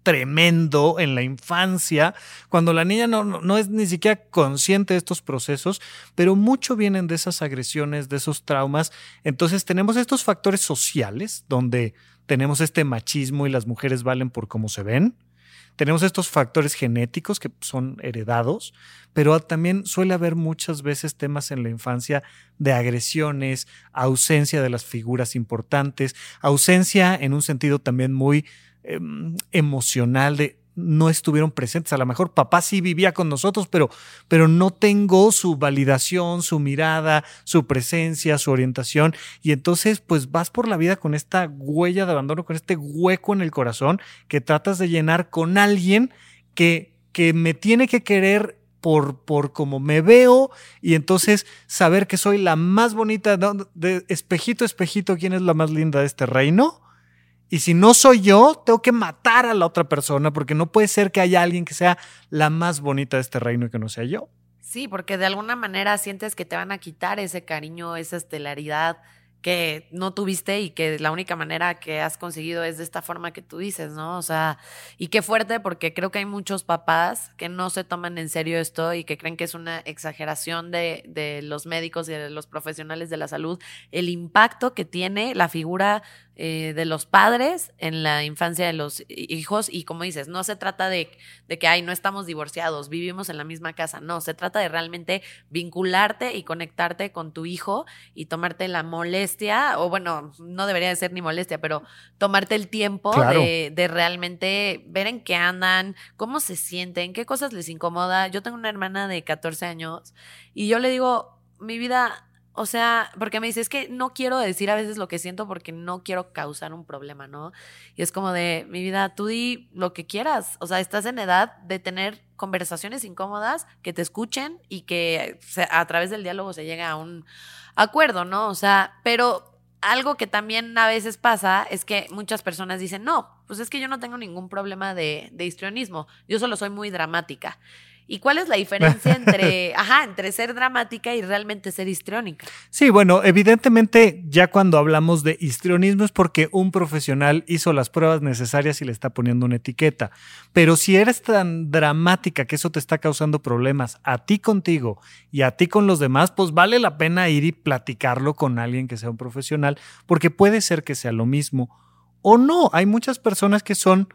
tremendo en la infancia, cuando la niña no, no, es ni siquiera consciente de estos procesos, pero mucho vienen de esas agresiones, de esos traumas. Entonces tenemos estos factores sociales donde tenemos este machismo y las mujeres valen por cómo se ven. Tenemos estos factores genéticos que son heredados, pero también suele haber muchas veces temas en la infancia de agresiones, ausencia de las figuras importantes, ausencia en un sentido también muy em, emocional de no estuvieron presentes. A lo mejor papá sí vivía con nosotros, pero, pero no tengo su validación, su mirada, su presencia, su orientación. Y entonces, pues vas por la vida con esta huella de abandono, con este hueco en el corazón que tratas de llenar con alguien que, que me tiene que querer por, por cómo me veo y entonces saber que soy la más bonita, de espejito, espejito, ¿quién es la más linda de este reino? Y si no soy yo, tengo que matar a la otra persona porque no puede ser que haya alguien que sea la más bonita de este reino y que no sea yo. Sí, porque de alguna manera sientes que te van a quitar ese cariño, esa estelaridad que no tuviste y que la única manera que has conseguido es de esta forma que tú dices, ¿no? O sea, y qué fuerte porque creo que hay muchos papás que no se toman en serio esto y que creen que es una exageración de, de los médicos y de los profesionales de la salud, el impacto que tiene la figura eh, de los padres en la infancia de los hijos y como dices, no se trata de, de, que, ay, no estamos divorciados, vivimos en la misma casa, no, se trata de realmente vincularte y conectarte con tu hijo y tomarte la molestia, o bueno, no debería de ser ni molestia, pero tomarte el tiempo de, de realmente ver en qué andan, cómo se sienten, qué cosas les incomoda. Yo tengo una hermana de 14 años y yo le digo, mi vida o sea, porque me dice, es que no quiero decir a veces lo que siento porque no quiero causar un problema, ¿no? Y es como de, mi vida, tú di lo que quieras. O sea, estás en edad de tener conversaciones incómodas, que te escuchen y que a través del diálogo se llegue a un acuerdo, ¿no? O sea, pero algo que también a veces pasa es que muchas personas dicen, no, pues es que yo no tengo ningún problema de, de histrionismo, yo solo soy muy dramática. ¿Y cuál es la diferencia entre, ajá, entre ser dramática y realmente ser histriónica? Sí, bueno, evidentemente ya cuando hablamos de histrionismo es porque un profesional hizo las pruebas necesarias y le está poniendo una etiqueta. Pero si eres tan dramática que eso te está causando problemas a ti contigo y a ti con los demás, pues vale la pena ir y platicarlo con alguien que sea un profesional, porque puede ser que sea lo mismo o no. Hay muchas personas que son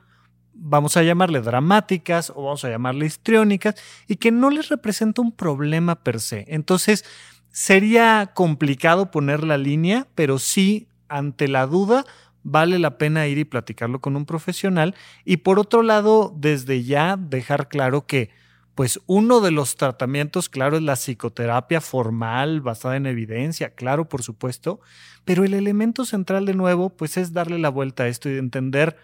vamos a llamarle dramáticas o vamos a llamarle histriónicas y que no les representa un problema per se. Entonces, sería complicado poner la línea, pero sí, ante la duda, vale la pena ir y platicarlo con un profesional. Y por otro lado, desde ya dejar claro que, pues uno de los tratamientos, claro, es la psicoterapia formal, basada en evidencia, claro, por supuesto, pero el elemento central de nuevo, pues es darle la vuelta a esto y entender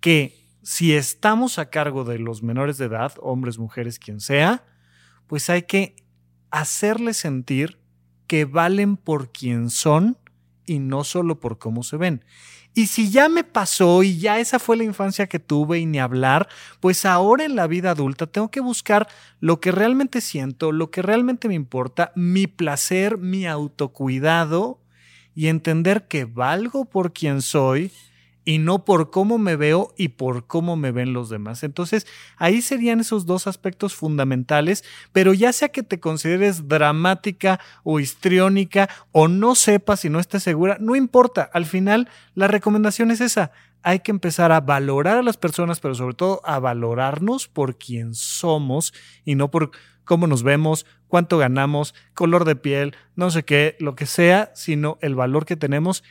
que si estamos a cargo de los menores de edad, hombres, mujeres, quien sea, pues hay que hacerles sentir que valen por quien son y no solo por cómo se ven. Y si ya me pasó y ya esa fue la infancia que tuve y ni hablar, pues ahora en la vida adulta tengo que buscar lo que realmente siento, lo que realmente me importa, mi placer, mi autocuidado y entender que valgo por quien soy y no por cómo me veo y por cómo me ven los demás. Entonces, ahí serían esos dos aspectos fundamentales, pero ya sea que te consideres dramática o histriónica o no sepas y no estés segura, no importa, al final la recomendación es esa. Hay que empezar a valorar a las personas, pero sobre todo a valorarnos por quien somos y no por cómo nos vemos, cuánto ganamos, color de piel, no sé qué, lo que sea, sino el valor que tenemos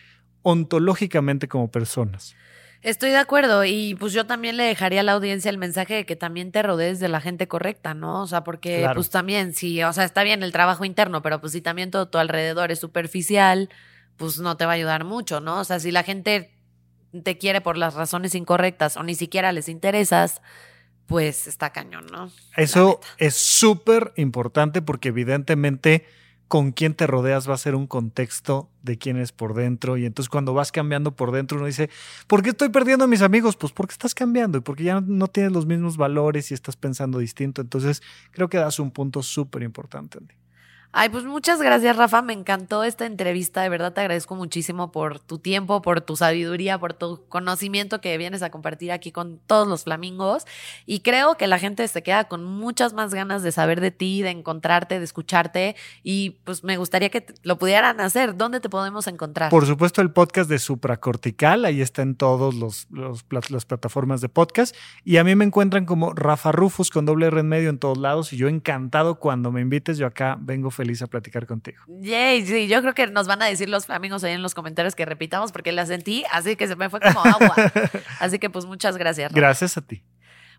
ontológicamente como personas. Estoy de acuerdo y pues yo también le dejaría a la audiencia el mensaje de que también te rodees de la gente correcta, ¿no? O sea, porque pues también, sí, o sea, está bien el trabajo interno, pero pues si también todo tu alrededor es superficial, pues no te va a ayudar mucho, ¿no? O sea, si la gente te quiere por las razones incorrectas o ni siquiera les interesas, pues está cañón, ¿no? Eso es súper importante porque evidentemente con quién te rodeas va a ser un contexto de quién es por dentro. Y entonces cuando vas cambiando por dentro, uno dice, ¿por qué estoy perdiendo a mis amigos? Pues porque estás cambiando y porque ya no tienes los mismos valores y estás pensando distinto. Entonces creo que das un punto súper importante. Ay, pues muchas gracias, Rafa. Me encantó esta entrevista. De verdad te agradezco muchísimo por tu tiempo, por tu sabiduría, por tu conocimiento que vienes a compartir aquí con todos los flamingos. Y creo que la gente se queda con muchas más ganas de saber de ti, de encontrarte, de escucharte. Y pues me gustaría que lo pudieran hacer. ¿Dónde te podemos encontrar? Por supuesto, el podcast de Supracortical. Ahí está en todas los, las plataformas de podcast. Y a mí me encuentran como Rafa Rufus con doble R en medio en todos lados. Y yo encantado cuando me invites, yo acá vengo feliz a platicar contigo. Yay, sí, yo creo que nos van a decir los amigos ahí en los comentarios que repitamos porque la sentí, así que se me fue como agua. así que pues muchas gracias. Gracias a ti.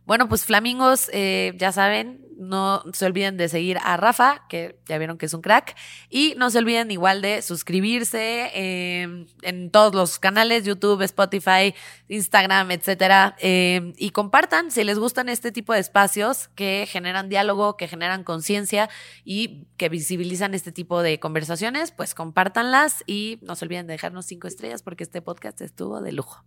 Bueno, pues flamingos, eh, ya saben, no se olviden de seguir a Rafa, que ya vieron que es un crack, y no se olviden igual de suscribirse em, en todos los canales, YouTube, Spotify, Instagram, etcétera, em, y compartan si les gustan este tipo de espacios que generan diálogo, que generan conciencia y que visibilizan este tipo de conversaciones, pues compártanlas y no se olviden de dejarnos cinco estrellas porque este podcast estuvo de lujo.